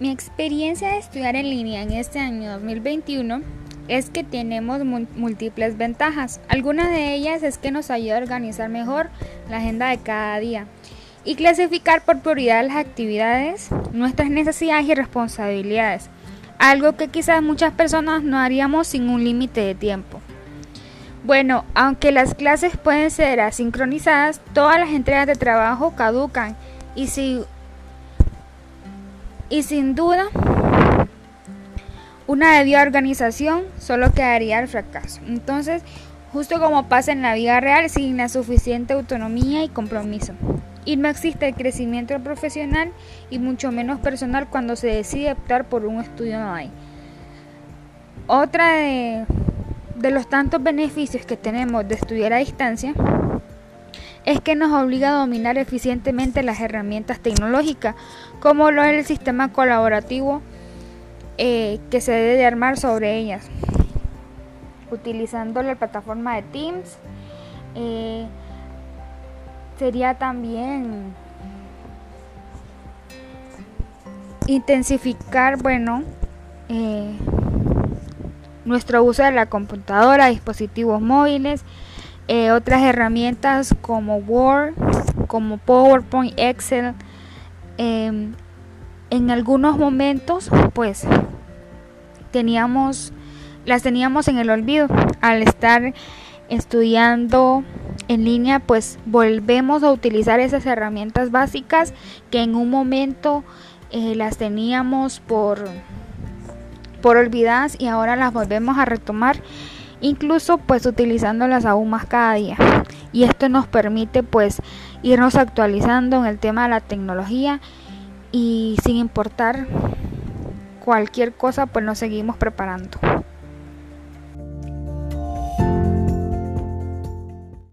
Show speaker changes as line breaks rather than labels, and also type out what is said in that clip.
Mi experiencia de estudiar en línea en este año 2021 es que tenemos múltiples ventajas. Algunas de ellas es que nos ayuda a organizar mejor la agenda de cada día y clasificar por prioridad las actividades, nuestras necesidades y responsabilidades, algo que quizás muchas personas no haríamos sin un límite de tiempo. Bueno, aunque las clases pueden ser asincronizadas, todas las entregas de trabajo caducan y si y sin duda, una debida organización solo quedaría el fracaso. Entonces, justo como pasa en la vida real, sin la suficiente autonomía y compromiso. Y no existe el crecimiento profesional y mucho menos personal cuando se decide optar por un estudio no hay. Otra de los tantos beneficios que tenemos de estudiar a distancia es que nos obliga a dominar eficientemente las herramientas tecnológicas, como lo es el sistema colaborativo eh, que se debe de armar sobre ellas, utilizando la plataforma de Teams. Eh, sería también intensificar, bueno, eh, nuestro uso de la computadora, dispositivos móviles, eh, otras herramientas como Word, como PowerPoint, Excel. Em, en algunos momentos, pues, teníamos, las teníamos en el olvido. Al estar estudiando en línea, pues volvemos a utilizar esas herramientas básicas que en un momento eh, las teníamos por, por olvidadas y ahora las volvemos a retomar incluso pues utilizándolas aún más cada día. Y esto nos permite pues irnos actualizando en el tema de la tecnología y sin importar cualquier cosa pues nos seguimos preparando.